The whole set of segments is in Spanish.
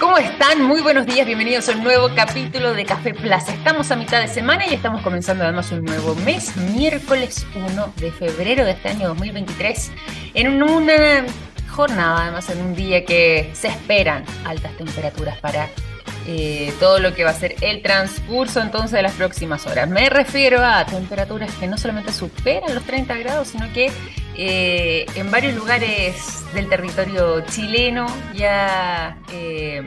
¿Cómo están? Muy buenos días, bienvenidos a un nuevo capítulo de Café Plaza. Estamos a mitad de semana y estamos comenzando además un nuevo mes, miércoles 1 de febrero de este año 2023, en una jornada, además en un día que se esperan altas temperaturas para eh, todo lo que va a ser el transcurso entonces de las próximas horas. Me refiero a temperaturas que no solamente superan los 30 grados, sino que eh, en varios lugares del territorio chileno ya eh,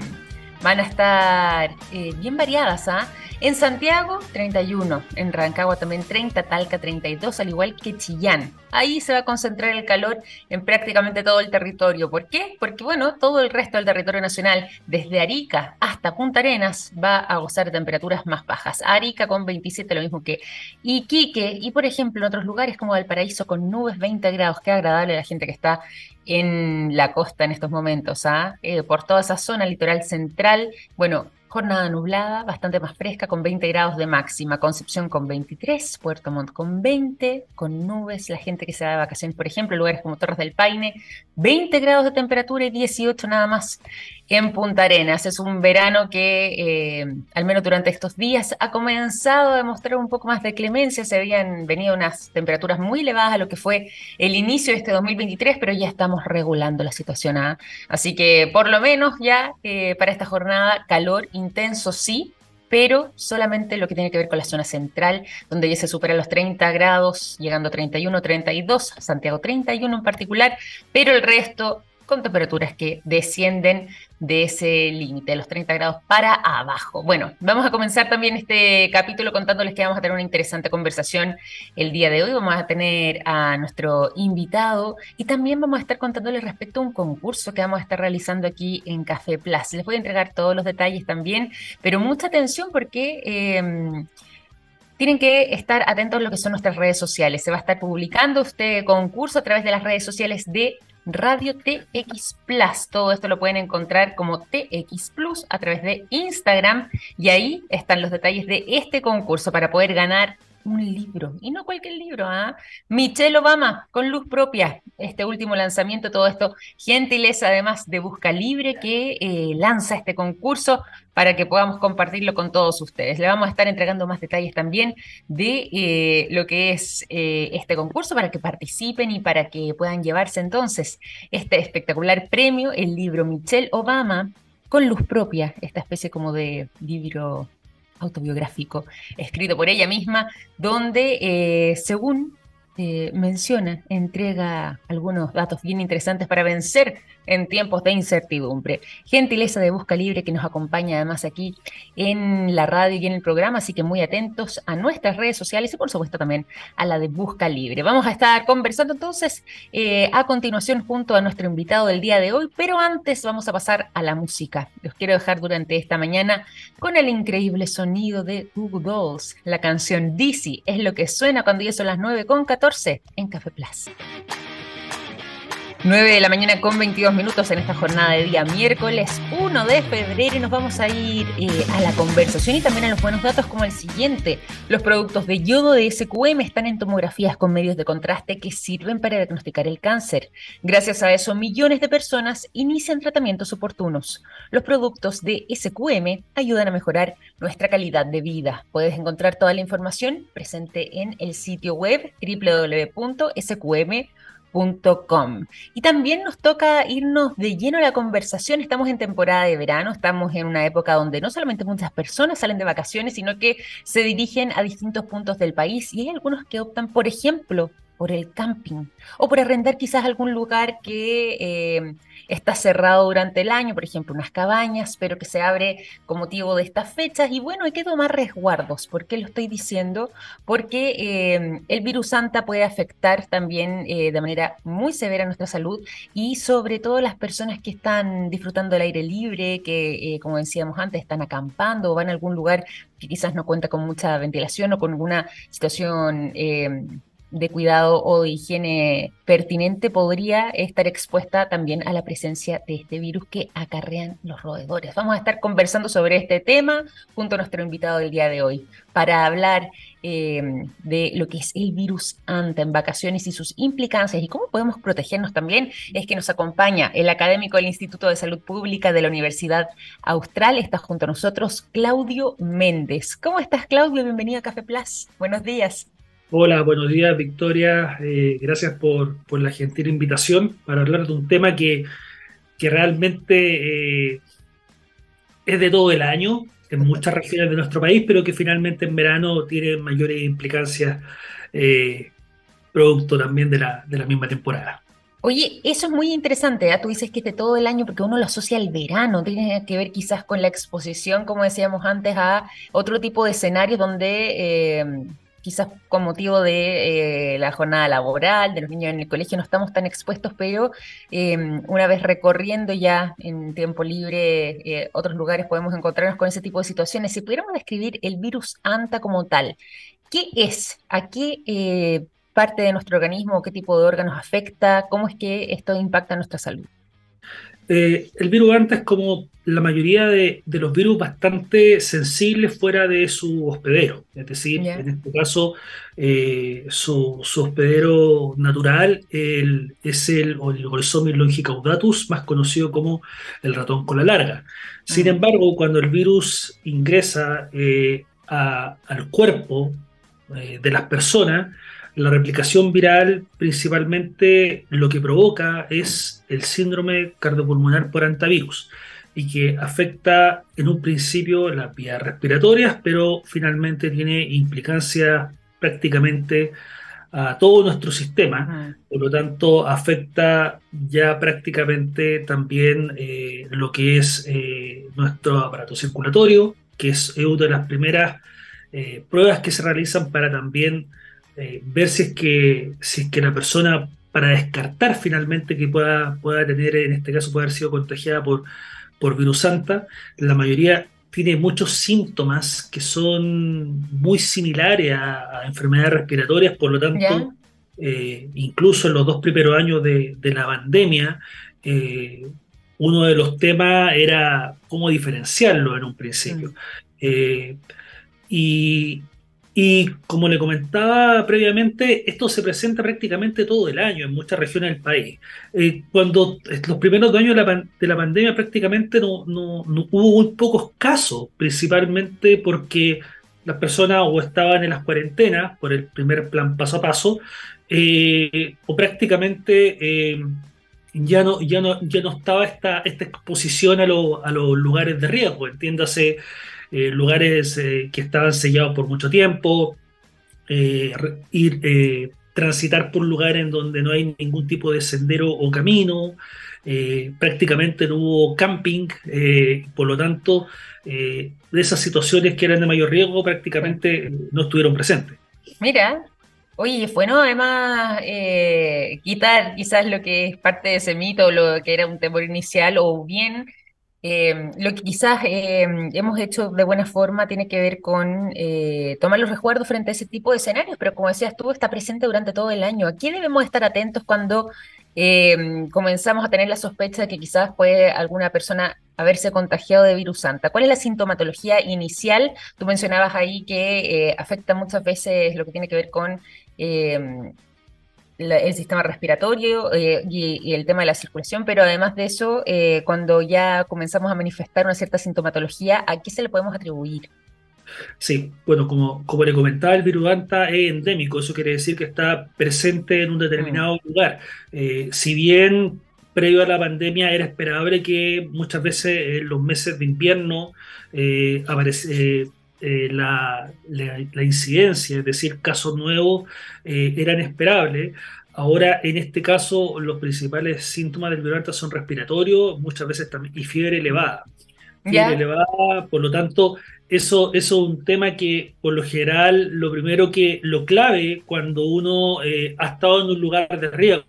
van a estar bien variadas. ¿ah? En Santiago, 31. En Rancagua también 30, Talca 32, al igual que Chillán. Ahí se va a concentrar el calor en prácticamente todo el territorio. ¿Por qué? Porque, bueno, todo el resto del territorio nacional, desde Arica hasta Punta Arenas, va a gozar de temperaturas más bajas. Arica con 27, lo mismo que Iquique. Y, por ejemplo, en otros lugares como Valparaíso, con nubes 20 grados. Qué agradable la gente que está en la costa en estos momentos. ¿ah? Eh, por toda esa zona litoral central, bueno, Jornada nublada, bastante más fresca, con 20 grados de máxima. Concepción con 23, Puerto Montt con 20, con nubes. La gente que se da de vacaciones, por ejemplo, lugares como Torres del Paine, 20 grados de temperatura y 18 nada más en Punta Arenas. Es un verano que, eh, al menos durante estos días, ha comenzado a demostrar un poco más de clemencia. Se habían venido unas temperaturas muy elevadas a lo que fue el inicio de este 2023, pero ya estamos regulando la situación. ¿ah? Así que, por lo menos, ya eh, para esta jornada, calor intenso sí, pero solamente lo que tiene que ver con la zona central, donde ya se superan los 30 grados, llegando a 31, 32, Santiago 31 en particular, pero el resto con temperaturas que descienden de ese límite, de los 30 grados para abajo. Bueno, vamos a comenzar también este capítulo contándoles que vamos a tener una interesante conversación el día de hoy. Vamos a tener a nuestro invitado y también vamos a estar contándoles respecto a un concurso que vamos a estar realizando aquí en Café Plus. Les voy a entregar todos los detalles también, pero mucha atención porque... Eh, tienen que estar atentos a lo que son nuestras redes sociales. Se va a estar publicando este concurso a través de las redes sociales de Radio TX Plus. Todo esto lo pueden encontrar como TX Plus a través de Instagram y ahí están los detalles de este concurso para poder ganar un libro, y no cualquier libro, ¿ah? Michelle Obama, con luz propia, este último lanzamiento, todo esto, gentileza además de Busca Libre, que eh, lanza este concurso para que podamos compartirlo con todos ustedes. Le vamos a estar entregando más detalles también de eh, lo que es eh, este concurso para que participen y para que puedan llevarse entonces este espectacular premio, el libro Michelle Obama, con luz propia, esta especie como de libro autobiográfico escrito por ella misma, donde, eh, según eh, menciona, entrega algunos datos bien interesantes para vencer en tiempos de incertidumbre. Gentileza de Busca Libre que nos acompaña además aquí en la radio y en el programa, así que muy atentos a nuestras redes sociales y por supuesto también a la de Busca Libre. Vamos a estar conversando entonces eh, a continuación junto a nuestro invitado del día de hoy, pero antes vamos a pasar a la música. Los quiero dejar durante esta mañana con el increíble sonido de Google Dolls. La canción Dizzy es lo que suena cuando ya son las 9 con 14 en Café Plus. 9 de la mañana con 22 minutos en esta jornada de día miércoles 1 de febrero y nos vamos a ir eh, a la conversación y también a los buenos datos como el siguiente. Los productos de yodo de SQM están en tomografías con medios de contraste que sirven para diagnosticar el cáncer. Gracias a eso, millones de personas inician tratamientos oportunos. Los productos de SQM ayudan a mejorar nuestra calidad de vida. Puedes encontrar toda la información presente en el sitio web www.sqm.com y también nos toca irnos de lleno a la conversación. Estamos en temporada de verano, estamos en una época donde no solamente muchas personas salen de vacaciones, sino que se dirigen a distintos puntos del país y hay algunos que optan, por ejemplo, por el camping o por arrendar quizás algún lugar que eh, está cerrado durante el año, por ejemplo, unas cabañas, pero que se abre con motivo de estas fechas. Y bueno, hay que tomar resguardos. ¿Por qué lo estoy diciendo? Porque eh, el virus Santa puede afectar también eh, de manera muy severa nuestra salud y sobre todo las personas que están disfrutando del aire libre, que como decíamos antes, están acampando o van a algún lugar que quizás no cuenta con mucha ventilación o con alguna situación de cuidado o de higiene pertinente podría estar expuesta también a la presencia de este virus que acarrean los roedores. Vamos a estar conversando sobre este tema junto a nuestro invitado del día de hoy para hablar eh, de lo que es el virus ANTA en vacaciones y sus implicancias y cómo podemos protegernos también. Es que nos acompaña el académico del Instituto de Salud Pública de la Universidad Austral. Está junto a nosotros Claudio Méndez. ¿Cómo estás, Claudio? Bienvenido a Café Plus. Buenos días. Hola, buenos días Victoria. Eh, gracias por, la gentil invitación para hablar de un tema que, realmente eh, es de todo el año en muchas regiones de nuestro país, pero que finalmente en verano tiene mayores implicancias eh, producto también de la, misma temporada. Oye, eso es muy interesante, ¿ah? tú dices que es de todo el año porque uno lo asocia al verano, tiene que ver quizás con la exposición, como decíamos antes, a otro tipo de escenarios donde quizás con motivo de eh, la jornada laboral, de los niños en el colegio, no estamos tan expuestos, pero em, una vez recorriendo ya en tiempo libre eh, otros lugares podemos encontrarnos con ese tipo de situaciones. Si pudiéramos describir el virus ANTA como tal, ¿qué es? ¿A qué eh, parte de nuestro organismo, qué tipo de órganos afecta? ¿Cómo es que esto impacta nuestra salud? Eh, el virus ANTA es como la mayoría de, los virus bastante sensibles fuera de su hospedero. Es decir, en este caso, eh, su, hospedero natural es el Oligosomia longicaudatus, más conocido como el ratón con la larga. Sin mm. embargo, cuando el virus ingresa eh, al cuerpo de las personas, la replicación viral principalmente lo que provoca es el síndrome cardiopulmonar por antivirus y que afecta en un principio las vías respiratorias, pero finalmente tiene implicancias prácticamente a todo nuestro sistema, por lo tanto afecta ya prácticamente también eh, lo que es eh, nuestro aparato circulatorio, que es una de las primeras eh, pruebas que se realizan para también eh, ver si es, que, si es que la persona, para descartar finalmente que pueda, pueda tener, en este caso, puede haber sido contagiada por, por virus santa, la mayoría tiene muchos síntomas que son muy similares a, enfermedades respiratorias, por lo tanto, eh, incluso en los dos primeros años de, la pandemia, eh, uno de los temas era cómo diferenciarlo en un principio. Mm. y, y como le comentaba previamente, esto se presenta prácticamente todo el año en muchas regiones del país. Eh, cuando los primeros años de la, de la pandemia prácticamente no, no, hubo muy pocos casos, principalmente porque las personas o estaban en las cuarentenas por el primer plan paso a paso, eh, o prácticamente eh, ya, no, ya, no, ya no estaba esta, esta exposición a, a los lugares de riesgo, entiéndase eh, lugares eh, que estaban sellados por mucho tiempo, eh, ir, transitar por lugares en donde no hay ningún tipo de sendero o camino, prácticamente no hubo camping, por lo tanto, de esas situaciones que eran de mayor riesgo prácticamente no estuvieron presentes. Mira, Oye, bueno, además quitar quizás lo que es parte de ese mito, lo que era un temor inicial, o bien eh, lo que quizás eh, hemos hecho de buena forma tiene que ver con eh, tomar los recuerdos frente a ese tipo de escenarios, pero como decías tú, está presente durante todo el año. Aquí debemos estar atentos cuando comenzamos a tener la sospecha de que quizás puede alguna persona haberse contagiado de virus santa. ¿Cuál es la sintomatología inicial? Tú mencionabas ahí que afecta muchas veces lo que tiene que ver con el sistema respiratorio eh, y, el tema de la circulación, pero además de eso, eh, cuando ya comenzamos a manifestar una cierta sintomatología, ¿a qué se le podemos atribuir? Sí, bueno, como, como le comentaba, el virus Anta es endémico, eso quiere decir que está presente en un determinado mm. lugar. Eh, si bien previo a la pandemia era esperable que muchas veces en los meses de invierno aparece, la, incidencia, es decir, casos nuevos, eran esperables. Ahora, en este caso, los principales síntomas del virus son respiratorios, muchas veces también, y fiebre elevada. Fiebre elevada, por lo tanto, eso, es un tema que, por lo general, lo primero que, lo clave cuando uno eh, ha estado en un lugar de riesgo,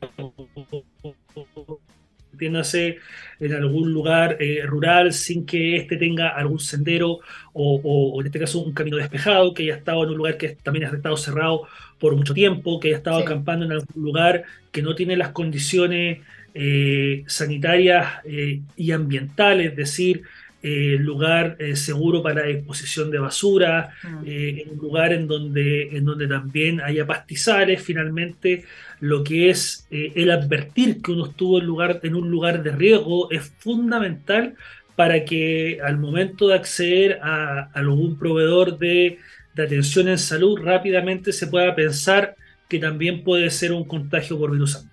entiéndase en algún lugar eh, rural sin que éste tenga algún sendero o, en este caso un camino despejado, que haya estado en un lugar que también ha estado cerrado por mucho tiempo, que haya estado acampando en algún lugar que no tiene las condiciones eh, sanitarias eh, y ambientales, es decir, eh, lugar eh, seguro para exposición de basura, mm. eh, en un lugar en donde, en donde también haya pastizales, finalmente lo que es el advertir que uno estuvo en, lugar, en un lugar de riesgo es fundamental para que al momento de acceder a, algún proveedor de, de atención en salud rápidamente se pueda pensar que también puede ser un contagio por virus.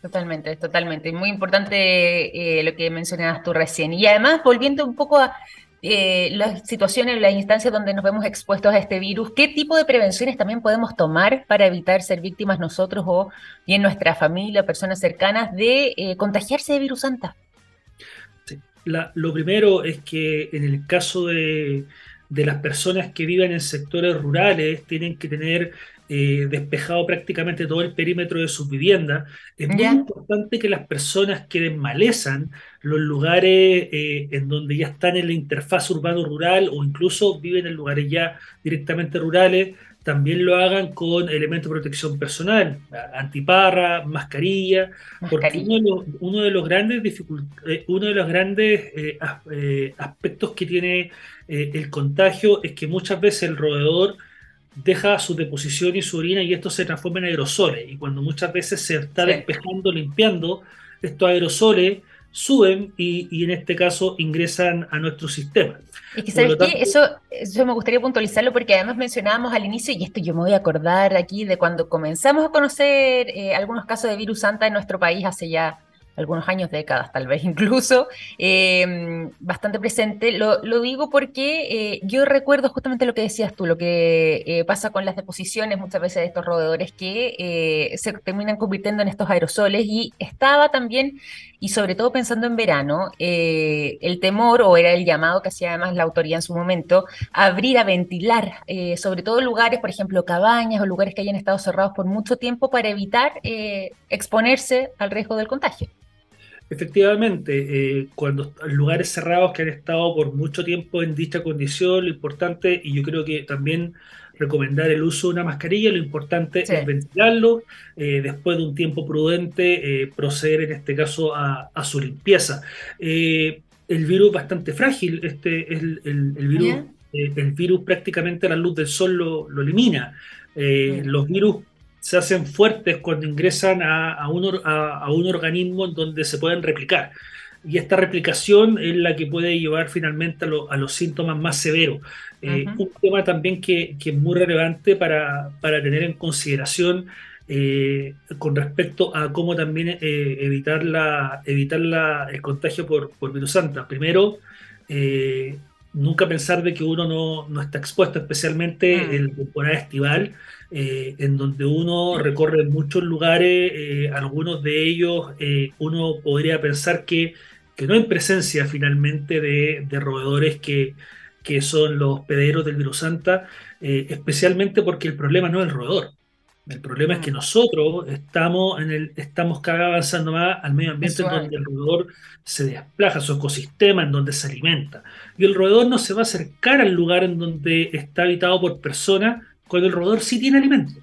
Totalmente, totalmente. Muy importante eh, lo que mencionabas tú recién. Y además, volviendo un poco a eh, las situaciones, las instancias donde nos vemos expuestos a este virus, ¿qué tipo de prevenciones también podemos tomar para evitar ser víctimas nosotros o bien nuestra familia, personas cercanas, de eh, contagiarse de virus santa? lo primero es que en el caso de las personas que viven en sectores rurales, tienen que tener eh, despejado prácticamente todo el perímetro de sus viviendas. Es muy importante que las personas que desmalezan los lugares eh, en donde ya están en la interfaz urbano-rural o incluso viven en lugares ya directamente rurales, también lo hagan con elementos de protección personal, antiparra, mascarilla, porque uno de los, grandes eh, uno de los grandes aspectos que tiene el contagio es que muchas veces el roedor deja su deposición y su orina y esto se transforma en aerosoles. Y cuando muchas veces se está despejando, limpiando, estos aerosoles suben y, en este caso ingresan a nuestro sistema. Es que, ¿sabes qué? Eso, eso me gustaría puntualizarlo porque además mencionábamos al inicio, y esto yo me voy a acordar aquí de cuando comenzamos a conocer eh, algunos casos de virus santa en nuestro país hace ya algunos años, décadas tal vez incluso, em, bastante presente. Lo, digo porque eh, yo recuerdo justamente lo que decías tú, lo que eh, pasa con las deposiciones muchas veces de estos roedores que eh, se terminan convirtiendo en estos aerosoles y estaba también, y sobre todo pensando en verano, el temor, o era el llamado que hacía además la autoría en su momento, abrir a ventilar, sobre todo lugares, por ejemplo, cabañas o lugares que hayan estado cerrados por mucho tiempo para evitar exponerse al riesgo del contagio. Efectivamente, eh, cuando lugares cerrados que han estado por mucho tiempo en dicha condición, lo importante, y yo creo que también recomendar el uso de una mascarilla, lo importante es ventilarlo, eh, después de un tiempo prudente, eh, proceder en este caso a, su limpieza. el virus es bastante frágil, este, el, el, virus, el virus prácticamente a la luz del sol lo, lo elimina. Los virus se hacen fuertes cuando ingresan a, un, a, un, organismo en donde se pueden replicar. Y esta replicación es la que puede llevar finalmente a, los síntomas más severos. Eh, un tema también que, es muy relevante para, tener en consideración eh, con respecto a cómo también eh, evitar, la, evitar la, el contagio por, por virus santa. Primero, nunca pensar de que uno no, está expuesto, especialmente mm. en temporada estival, eh, en donde uno recorre muchos lugares, eh, algunos de ellos eh, uno podría pensar que, que, no hay presencia finalmente de, roedores que, que, son los pederos del virus Santa, especialmente porque el problema no es el roedor. El problema es que mm. nosotros estamos, en el, estamos cada vez avanzando más al medio ambiente en donde el roedor se desplaza, su ecosistema en donde se alimenta. Y el roedor no se va a acercar al lugar en donde está habitado por personas cuando el roedor sí tiene alimento.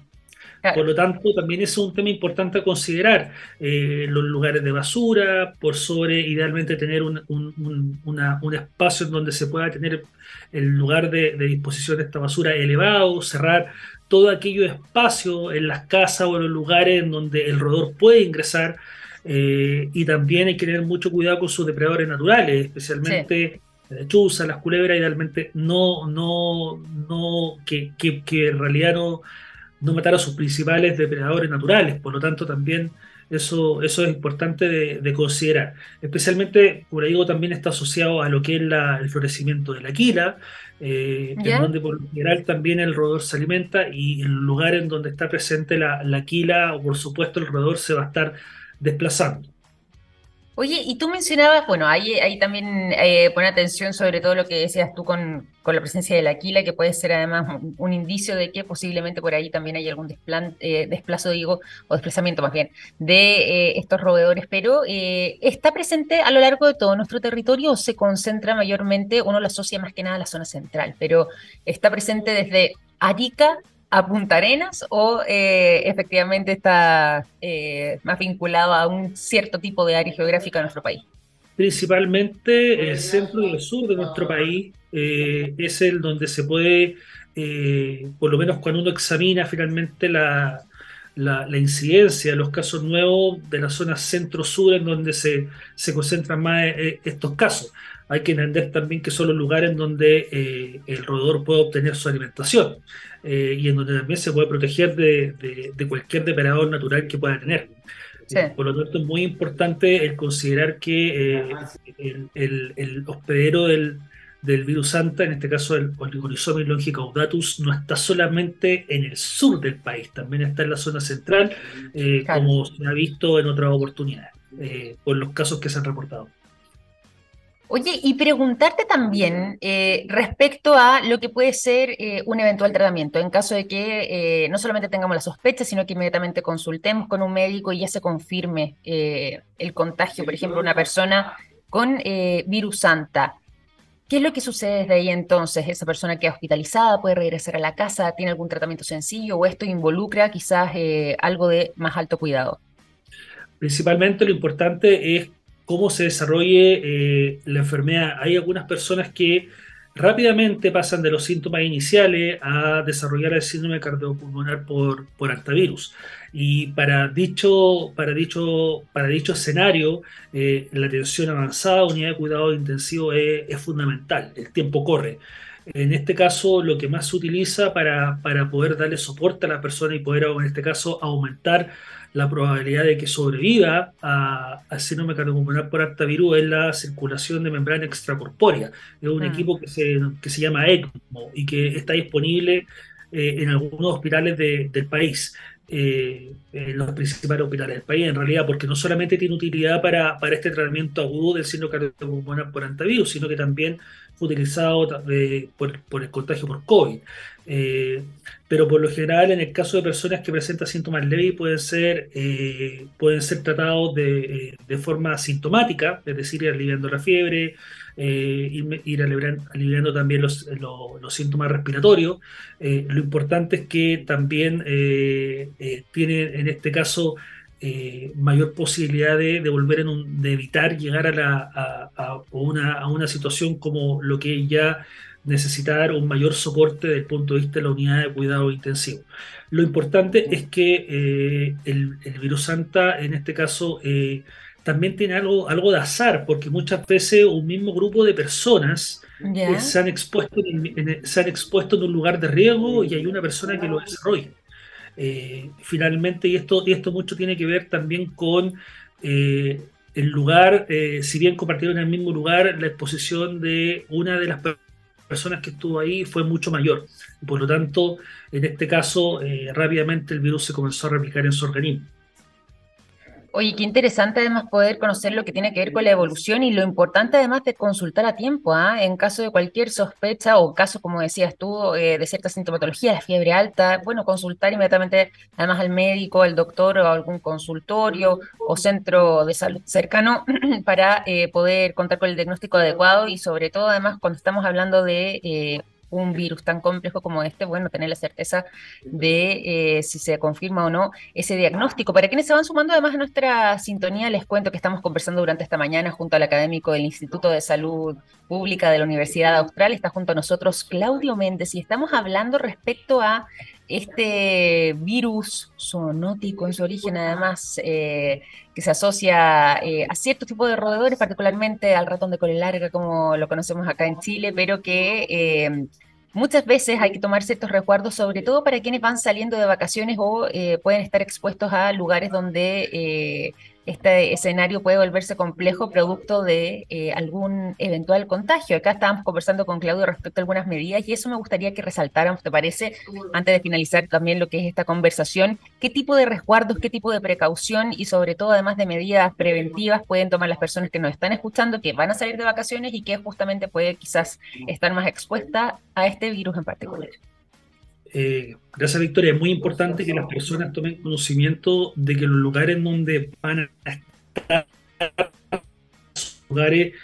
Por lo tanto, también es un tema importante a considerar. Eh, los lugares de basura, por sobre, idealmente, tener un, un, espacio en donde se pueda tener el lugar de, disposición de esta basura elevado, cerrar todo aquello espacio en las casas o en los lugares en donde el roedor puede ingresar. Eh, y también hay que tener mucho cuidado con sus depredadores naturales, especialmente la lechuza, las culebras, idealmente no, no, no, que, que, en realidad no, no matar a sus principales depredadores naturales. Por lo tanto, también eso, eso es importante de, considerar. Especialmente, por ahí digo, también está asociado a lo que es el florecimiento de la quila, eh, en donde por lo general también el roedor se alimenta y el lugar en donde está presente la, la quila, o por supuesto el roedor se va a estar desplazando. Oye, y tú mencionabas, bueno, ahí, también eh, atención sobre todo lo que decías tú con, con, la presencia de la aquila, que puede ser además un, indicio de que posiblemente por ahí también hay algún eh, desplazo, digo, o desplazamiento más bien, de eh, estos roedores, pero ¿está presente a lo largo de todo nuestro territorio o se concentra mayormente, uno lo asocia más que nada a la zona central, pero está presente desde Arica a Punta Arenas o eh, efectivamente está eh, más vinculado a un cierto tipo de área geográfica de nuestro país? Principalmente el centro y el sur de nuestro país eh, es el donde se puede, por lo menos cuando uno examina finalmente la, la, incidencia de los casos nuevos de la zona centro-sur en donde se, se concentran más estos casos hay que entender también que son los lugares en donde eh, el roedor puede obtener su alimentación eh, y en donde también se puede proteger de, cualquier depredador natural que pueda tener. Eh, por lo tanto, es muy importante el considerar que el, hospedero del, virus Santa, en este caso el Oligorhizomys longicaudatus, no está solamente en el sur del país, también está en la zona central, como se ha visto en otras oportunidades, por los casos que se han reportado. Oye, y preguntarte también eh, respecto a lo que puede ser eh, un eventual tratamiento, en caso de que eh, no solamente tengamos la sospecha, sino que inmediatamente consultemos con un médico y ya se confirme el contagio, por ejemplo, una persona con virus santa. ¿Qué es lo que sucede desde ahí entonces? ¿Esa persona queda hospitalizada? ¿Puede regresar a la casa? ¿Tiene algún tratamiento sencillo? ¿O esto involucra quizás algo de más alto cuidado? Principalmente lo importante es cómo se desarrolle eh, la enfermedad. Hay algunas personas que rápidamente pasan de los síntomas iniciales a desarrollar el síndrome cardiopulmonar por, por antivirus. Y para dicho, para dicho, para dicho escenario, eh, la atención avanzada, unidad de cuidado intensivo es, es, fundamental, el tiempo corre. En este caso, lo que más se utiliza para, para poder darle soporte a la persona y poder, en este caso, aumentar la probabilidad de que sobreviva a, a síndrome cardiopulmonar por artavirus es la circulación de membrana extracorpórea. Es un ah. equipo que se, que se llama ECMO y que está disponible eh, en algunos hospitales del país. Eh, en los principales hospitales del país, en realidad, porque no solamente tiene utilidad para, para este tratamiento agudo del síndrome cardiopulmonar por antivirus, sino que también utilizado eh, por, el contagio por COVID. Eh, pero por lo general, en el caso de personas que presentan síntomas leves, pueden ser, eh, pueden ser tratados de, de, forma asintomática, es decir, ir aliviando la fiebre, ir, ir aliviando, también los, los, síntomas respiratorios. lo importante es que también tienen, en este caso, eh, mayor posibilidad de, de volver en de evitar llegar a, la, a, una, a, una, situación como lo que ya necesitar un mayor soporte desde el punto de vista de la unidad de cuidado intensivo. Lo importante es que eh, el, virus Santa, en este caso, eh, también tiene algo, algo de azar, porque muchas veces un mismo grupo de personas se, han expuesto se han expuesto en un lugar de riesgo y hay una persona que lo desarrolla. Eh, finalmente, y esto, y esto mucho tiene que ver también con eh, el lugar, eh, si bien compartieron el mismo lugar, la exposición de una de las personas que estuvo ahí fue mucho mayor. Por lo tanto, en este caso, rápidamente el virus se comenzó a replicar en su organismo. Oye, qué interesante además poder conocer lo que tiene que ver con la evolución y lo importante además de consultar a tiempo, ¿ah? en caso de cualquier sospecha o caso, como decías tú, eh, de cierta sintomatología, de fiebre alta, bueno, consultar inmediatamente además al médico, al doctor o algún consultorio o centro de salud cercano para eh, poder contar con el diagnóstico adecuado y sobre todo además cuando estamos hablando de eh, un virus tan complejo como este, bueno, tener la certeza de eh, si se confirma o no ese diagnóstico. Para quienes se van sumando además a nuestra sintonía, les cuento que estamos conversando durante esta mañana junto al académico del Instituto de Salud Pública de la Universidad Austral. Está junto a nosotros Claudio Méndez y estamos hablando respecto a este virus zoonótico en su origen, además, eh, que se asocia eh, a ciertos tipos de roedores, particularmente al ratón de cola larga, como lo conocemos acá en Chile, pero que eh, muchas veces hay que tomar ciertos recuerdos, sobre todo para quienes van saliendo de vacaciones o pueden estar expuestos a lugares donde este escenario puede volverse complejo producto de eh, algún eventual contagio. Acá estábamos conversando con Claudio respecto a algunas medidas y eso me gustaría que resaltáramos, ¿te parece? Antes de finalizar también lo que es esta conversación, ¿qué tipo de resguardos, qué tipo de precaución y sobre todo además de medidas preventivas pueden tomar las personas que nos están escuchando, que van a salir de vacaciones y que justamente puede quizás estar más expuesta a este virus en particular? Eh, gracias Victoria, es muy importante que las personas tomen conocimiento de que los lugares donde van a estar, lugares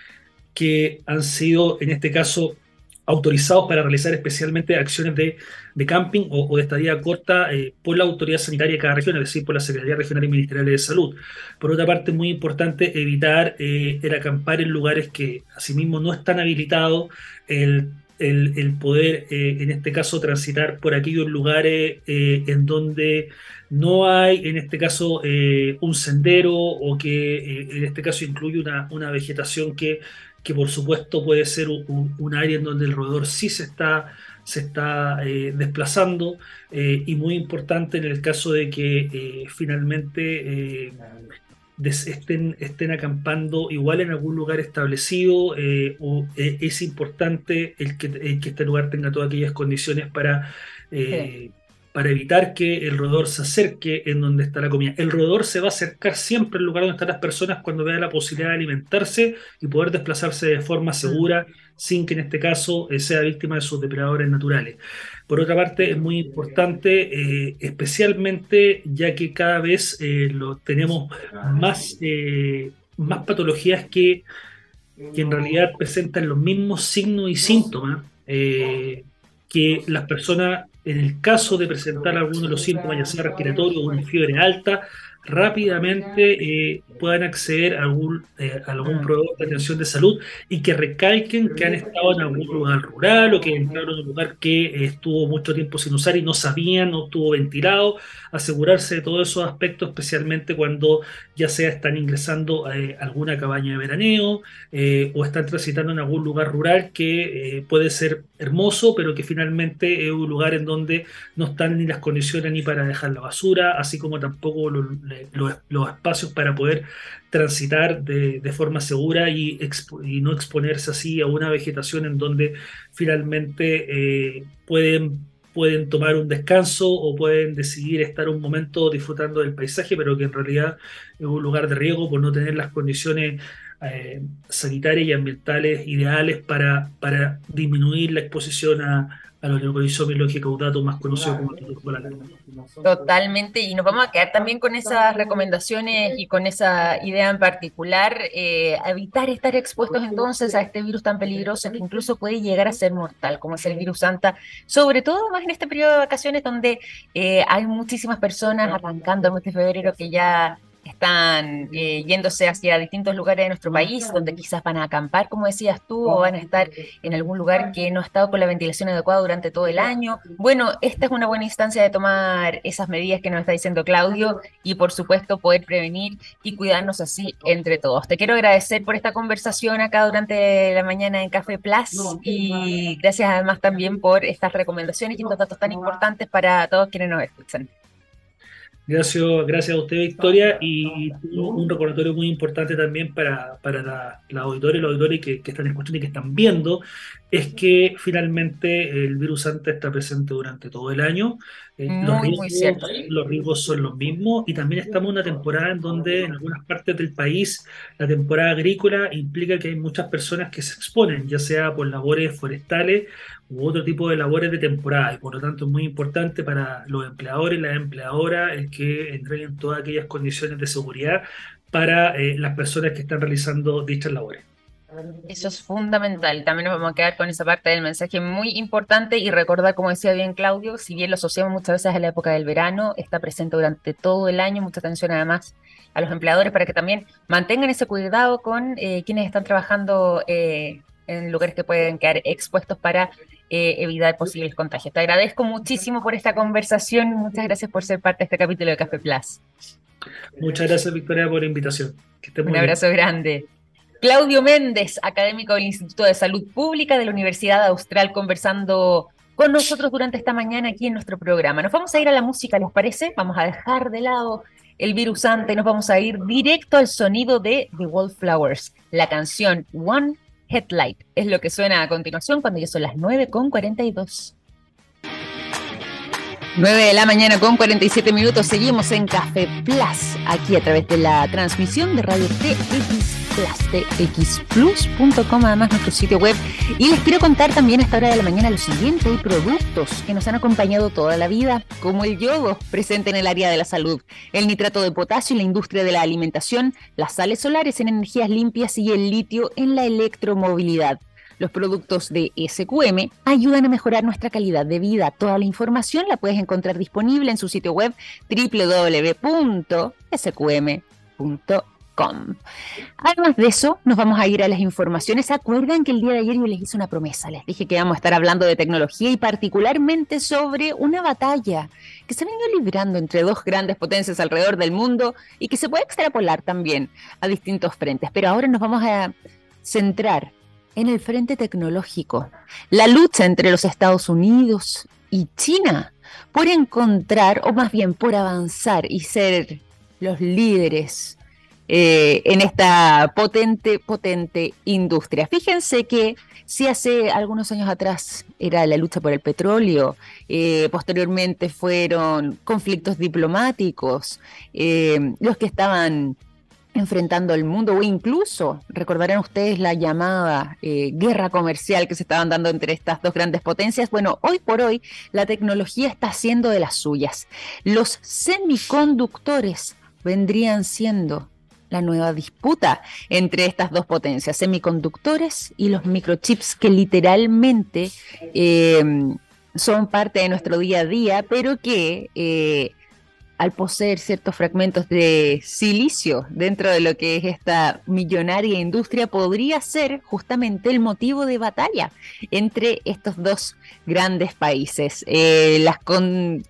que han sido, en este caso, autorizados para realizar especialmente acciones de, camping o, de estadía corta eh, por la autoridad sanitaria de cada región, es decir, por la Secretaría Regional y Ministerial de Salud. Por otra parte, es muy importante evitar eh, el acampar en lugares que asimismo no están habilitados, el el, poder, eh, en este caso, transitar por aquellos lugares eh, en donde no hay, en este caso, eh, un sendero o que en este caso incluye una, una vegetación que, que, por supuesto, puede ser un, área en donde el roedor sí se está, se está desplazando y muy importante en el caso de que finalmente estén, estén acampando igual en algún lugar establecido eh, o eh, es importante el que, este lugar tenga todas aquellas condiciones para, eh, para evitar que el roedor se acerque en donde está la comida. El roedor se va a acercar siempre al lugar donde están las personas cuando vea la posibilidad de alimentarse y poder desplazarse de forma segura sin que en este caso sea víctima de sus depredadores naturales. Por otra parte, es muy importante, eh, especialmente ya que cada vez eh, lo, tenemos más, eh, más patologías que, que, en realidad presentan los mismos signos y síntomas que las personas, en el caso de presentar alguno de los síntomas, ya sea respiratorio o una fiebre alta, rápidamente eh, puedan acceder a algún, eh, algún proveedor de atención de salud y que recalquen que han estado en algún lugar rural o que entraron en un lugar que estuvo mucho tiempo sin usar y no sabían, no estuvo ventilado, asegurarse de todos esos aspectos, especialmente cuando ya sea están ingresando a eh, alguna cabaña de veraneo o están transitando en algún lugar rural que puede ser hermoso, pero que finalmente es un lugar en donde no están ni las condiciones ni para dejar la basura, así como tampoco los espacios para poder transitar de, forma segura y, no exponerse así a una vegetación en donde finalmente eh, pueden, pueden tomar un descanso o pueden decidir estar un momento disfrutando del paisaje, pero que en realidad es un lugar de riesgo por no tener las condiciones eh, sanitarias y ambientales ideales para, para disminuir la exposición a, a los caudato más conocido como Totalmente, y nos vamos a quedar también con esas recomendaciones y con esa idea en particular, eh, evitar estar expuestos entonces a este virus tan peligroso que incluso puede llegar a ser mortal, como es el virus Santa, sobre todo más en este periodo de vacaciones donde eh, hay muchísimas personas arrancando en este febrero que ya están eh, yéndose hacia distintos lugares de nuestro país, donde quizás van a acampar, como decías tú, o van a estar en algún lugar que no ha estado con la ventilación adecuada durante todo el año. Bueno, esta es una buena instancia de tomar esas medidas que nos está diciendo Claudio y, por supuesto, poder prevenir y cuidarnos así entre todos. Te quiero agradecer por esta conversación acá durante la mañana en Café Plus y gracias además también por estas recomendaciones y estos datos tan importantes para todos quienes nos escuchan. Gracias, gracias a usted, Victoria, y un recordatorio muy importante también para, para la, la y los auditores que, que, están escuchando y que están viendo, es que finalmente el virus Santa está presente durante todo el año. Eh, los, riesgos, los, riesgos, son los mismos y también estamos en una temporada en donde en algunas partes del país la temporada agrícola implica que hay muchas personas que se exponen, ya sea por labores forestales u otro tipo de labores de temporada y por lo tanto es muy importante para los empleadores y las empleadoras el que entreguen todas aquellas condiciones de seguridad para eh, las personas que están realizando dichas labores. Eso es fundamental. También nos vamos a quedar con esa parte del mensaje muy importante y recordar, como decía bien Claudio, si bien lo asociamos muchas veces a la época del verano, está presente durante todo el año. Mucha atención además a los empleadores para que también mantengan ese cuidado con eh, quienes están trabajando eh, en lugares que pueden quedar expuestos para eh, evitar posibles contagios. Te agradezco muchísimo por esta conversación. Muchas gracias por ser parte de este capítulo de Café Plus. Muchas gracias, Victoria, por la invitación. Un abrazo grande. Claudio Méndez, académico del Instituto de Salud Pública de la Universidad Austral, conversando con nosotros durante esta mañana aquí en nuestro programa. Nos vamos a ir a la música, ¿les parece? Vamos a dejar de lado el virusante, nos vamos a ir directo al sonido de The Wallflowers, la canción One Headlight. Es lo que suena a continuación cuando ya son las 9.42. 9 de la mañana con 47 minutos. Seguimos en Café Plus, aquí a través de la transmisión de Radio TX Plus, txplus.com, además nuestro sitio web. Y les quiero contar también a esta hora de la mañana lo siguiente: hay productos que nos han acompañado toda la vida, como el yodo, presente en el área de la salud, el nitrato de potasio en la industria de la alimentación, las sales solares en energías limpias y el litio en la electromovilidad. Los productos de SQM ayudan a mejorar nuestra calidad de vida. Toda la información la puedes encontrar disponible en su sitio web www.sqm.com. Además de eso, nos vamos a ir a las informaciones. ¿Se acuerdan que el día de ayer yo les hice una promesa? Les dije que vamos a estar hablando de tecnología y particularmente sobre una batalla que se ha venido librando entre dos grandes potencias alrededor del mundo y que se puede extrapolar también a distintos frentes. Pero ahora nos vamos a centrar en el frente tecnológico. La lucha entre los Estados Unidos y China por encontrar, o más bien por avanzar y ser los líderes eh, en esta potente, potente industria. Fíjense que si hace algunos años atrás era la lucha por el petróleo, eh, posteriormente fueron conflictos diplomáticos, eh, los que estaban enfrentando el mundo o incluso recordarán ustedes la llamada eh, guerra comercial que se estaban dando entre estas dos grandes potencias. Bueno, hoy por hoy la tecnología está haciendo de las suyas. Los semiconductores vendrían siendo la nueva disputa entre estas dos potencias, semiconductores y los microchips que literalmente eh, son parte de nuestro día a día, pero que eh, al poseer ciertos fragmentos de silicio dentro de lo que es esta millonaria industria, podría ser justamente el motivo de batalla entre estos dos grandes países. Eh,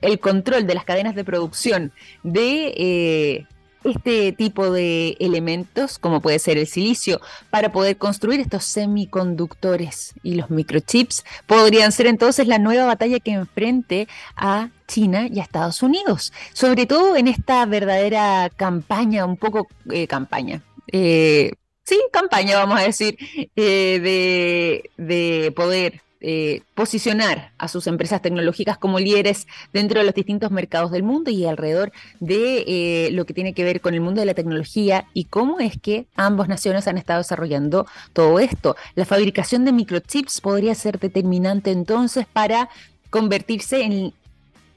el control de las cadenas de producción de eh, este tipo de elementos, como puede ser el silicio, para poder construir estos semiconductores y los microchips, podrían ser entonces la nueva batalla que enfrente a China y a Estados Unidos, sobre todo en esta verdadera campaña, un poco eh, campaña. Eh, sí, campaña, vamos a decir, eh, de, de poder eh, posicionar a sus empresas tecnológicas como líderes dentro de los distintos mercados del mundo y alrededor de eh, lo que tiene que ver con el mundo de la tecnología y cómo es que ambas naciones han estado desarrollando todo esto. La fabricación de microchips podría ser determinante entonces para convertirse en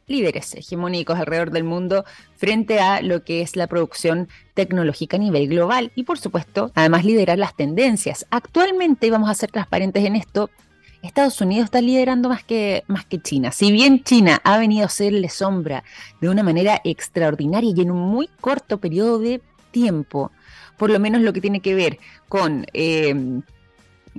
líderes hegemónicos alrededor del mundo frente a lo que es la producción tecnológica a nivel global y por supuesto además liderar las tendencias. Actualmente, vamos a ser transparentes en esto, Estados Unidos está liderando más que, más que China. Si bien China ha venido a hacerle sombra de una manera extraordinaria y en un muy corto periodo de tiempo, por lo menos lo que tiene que ver con em,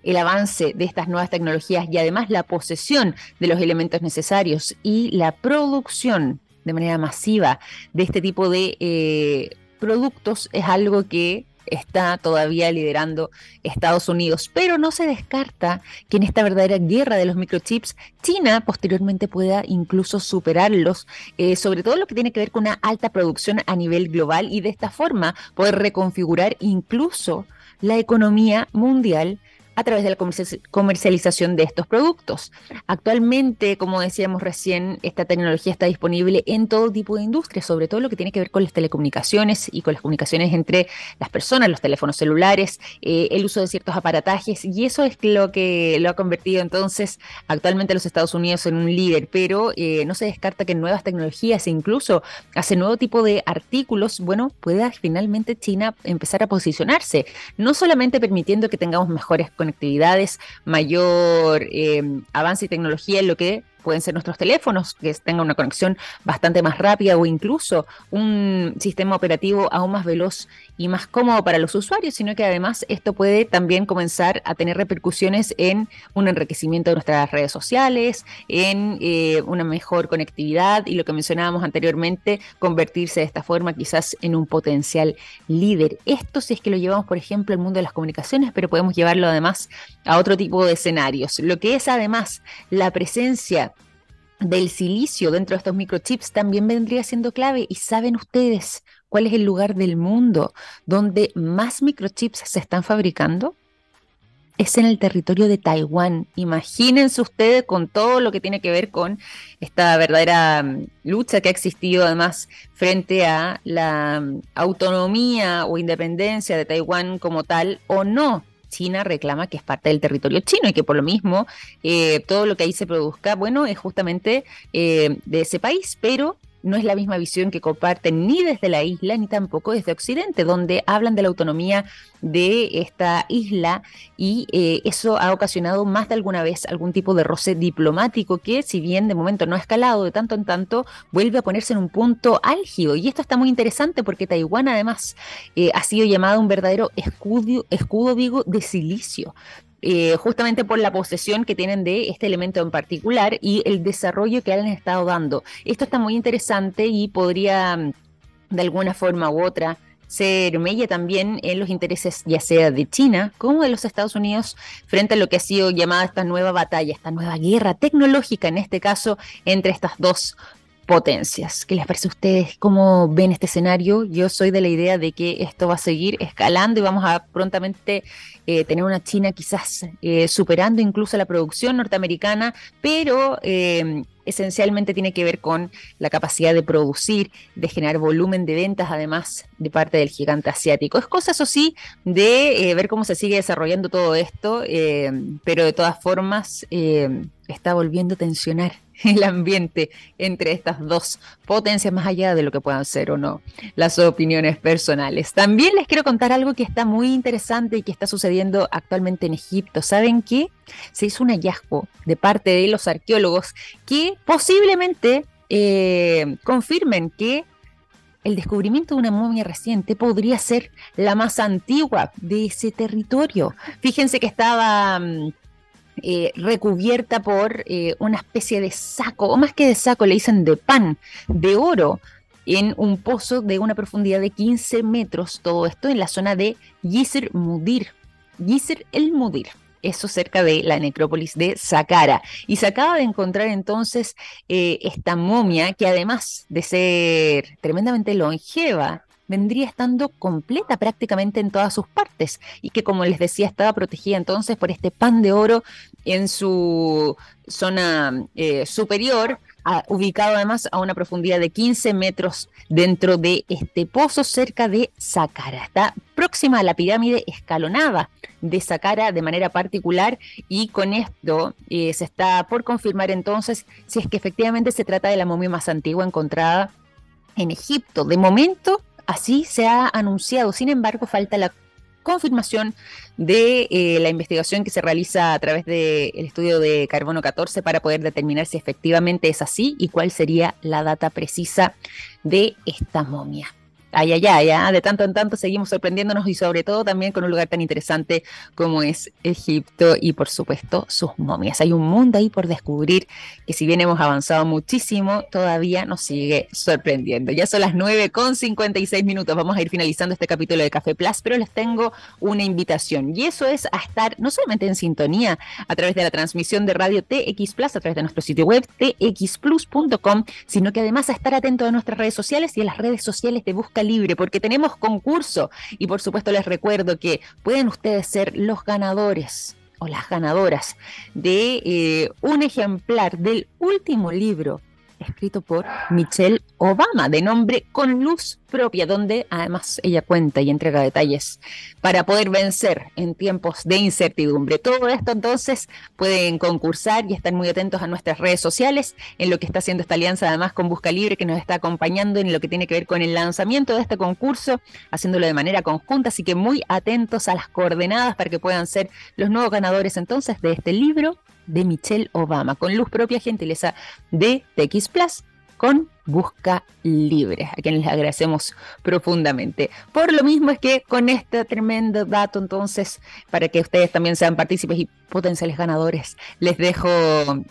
el avance de estas nuevas tecnologías y además la posesión de los elementos necesarios y la producción de manera masiva de este tipo de eh, productos es algo que está todavía liderando Estados Unidos, pero no se descarta que en esta verdadera guerra de los microchips, China posteriormente pueda incluso superarlos, eh, sobre todo lo que tiene que ver con una alta producción a nivel global y de esta forma poder reconfigurar incluso la economía mundial a través de la comercialización de estos productos. Actualmente, como decíamos recién, esta tecnología está disponible en todo tipo de industria, sobre todo lo que tiene que ver con las telecomunicaciones y con las comunicaciones entre las personas, los teléfonos celulares, eh, el uso de ciertos aparatajes, y eso es lo que lo ha convertido entonces actualmente los Estados Unidos en un líder, pero eh, no se descarta que nuevas tecnologías e incluso hace nuevo tipo de artículos, bueno, pueda finalmente China empezar a posicionarse, no solamente permitiendo que tengamos mejores conexiones, conectividades, mayor eh, avance y tecnología en lo que pueden ser nuestros teléfonos, que tengan una conexión bastante más rápida o incluso un sistema operativo aún más veloz y más cómodo para los usuarios, sino que además esto puede también comenzar a tener repercusiones en un enriquecimiento de nuestras redes sociales, en eh, una mejor conectividad y lo que mencionábamos anteriormente, convertirse de esta forma quizás en un potencial líder. Esto si es que lo llevamos, por ejemplo, al mundo de las comunicaciones, pero podemos llevarlo además a otro tipo de escenarios. Lo que es además la presencia del silicio dentro de estos microchips también vendría siendo clave. ¿Y saben ustedes cuál es el lugar del mundo donde más microchips se están fabricando? es en el territorio de Taiwán. Imagínense ustedes con todo lo que tiene que ver con esta verdadera mm, lucha que ha existido además frente a la mm, autonomía o independencia de Taiwán como tal o no. China reclama que es parte del territorio chino y que por lo mismo eh, todo lo que ahí se produzca, bueno, es justamente eh, de ese país, pero no es la misma visión que comparten ni desde la isla ni tampoco desde Occidente, donde hablan de la autonomía de esta isla y eh, eso ha ocasionado más de alguna vez algún tipo de roce diplomático que si bien de momento no ha escalado de tanto en tanto, vuelve a ponerse en un punto álgido. Y esto está muy interesante porque Taiwán además eh, ha sido llamado un verdadero escudo, escudo digo, de silicio. Eh, justamente por la posesión que tienen de este elemento en particular y el desarrollo que han estado dando. Esto está muy interesante y podría, mm, de alguna forma u otra, ser mella también en los intereses ya sea de China como de los Estados Unidos frente a lo que ha sido llamada esta nueva batalla, esta nueva guerra tecnológica en este caso entre estas dos potencias. ¿Qué les parece a ustedes? ¿Cómo ven este escenario? Yo soy de la idea de que esto va a seguir escalando y vamos a prontamente eh, tener una China quizás eh, superando incluso la producción norteamericana, pero eh, esencialmente tiene que ver con la capacidad de producir, de generar volumen de ventas, además de parte del gigante asiático. Es cosa, eso sí, de ver cómo se sigue desarrollando todo esto, pero de todas formas está volviendo a tensionar el ambiente entre estas dos potencias, más allá de lo que puedan ser o no las opiniones personales. También les quiero contar algo que está muy interesante y que está sucediendo actualmente en Egipto. ¿Saben qué? Se hizo un hallazgo de parte de los arqueólogos que posiblemente eh, confirmen que el descubrimiento de una momia reciente podría ser la más antigua de ese territorio. Fíjense que estaba mm, eh, recubierta por eh, una especie de saco, o más que de saco, le dicen de pan, de oro, en un pozo de una profundidad de 15 metros, todo esto en la zona de Yisr Mudir. Yisr el Mudir eso cerca de la necrópolis de Saqqara. Y se acaba de encontrar entonces eh, esta momia que además de ser tremendamente longeva, vendría estando completa prácticamente en todas sus partes y que como les decía estaba protegida entonces por este pan de oro en su zona eh, superior, ubicado además a una profundidad de 15 metros dentro de este pozo cerca de Saqqara. Está próxima a la pirámide escalonada de Saqqara de manera particular. Y con esto eh, se está por confirmar entonces si es que efectivamente se trata de la momia más antigua encontrada en Egipto. De momento Así se ha anunciado, sin embargo, falta la confirmación de eh, la investigación que se realiza a través del estudio de carbono 14 para poder determinar si efectivamente es así y cuál sería la data precisa de esta momia ay, ay, ay, ¿ah? de tanto en tanto seguimos sorprendiéndonos y sobre todo también con un lugar tan interesante como es Egipto y por supuesto sus momias. Hay un mundo ahí por descubrir que si bien hemos avanzado muchísimo, todavía nos sigue sorprendiendo. Ya son las 9 con 56 minutos, vamos a ir finalizando este capítulo de Café Plus, pero les tengo una invitación y eso es a estar no solamente en sintonía a través de la transmisión de radio TX Plus, a través de nuestro sitio web txplus.com, sino que además a estar atento a nuestras redes sociales y a las redes sociales de Busca libre, porque tenemos concurso. Y por supuesto les recuerdo que pueden ustedes ser los ganadores o las ganadoras de eh, un ejemplar del último libro escrito por Michelle Obama, de nombre Con Luz Propia, donde además ella cuenta y entrega detalles para poder vencer en tiempos de incertidumbre. Todo esto entonces pueden concursar y están muy atentos a nuestras redes sociales en lo que está haciendo esta alianza además con Busca Libre, que nos está acompañando en lo que tiene que ver con el lanzamiento de este concurso, haciéndolo de manera conjunta, así que muy atentos a las coordenadas para que puedan ser los nuevos ganadores entonces de este libro de Michelle Obama, con luz propia gentileza de TX Plus, con Busca Libre, a quienes les agradecemos profundamente. Por lo mismo es que con este tremendo dato, entonces, para que ustedes también sean partícipes y potenciales ganadores, les dejo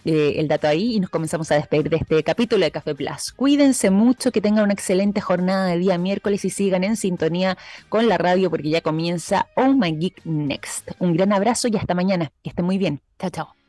eh, el dato ahí y nos comenzamos a despedir de este capítulo de Café Plus. Cuídense mucho, que tengan una excelente jornada de día miércoles y sigan en sintonía con la radio porque ya comienza Oh My Geek Next. Un gran abrazo y hasta mañana. Que estén muy bien. Chao, chao.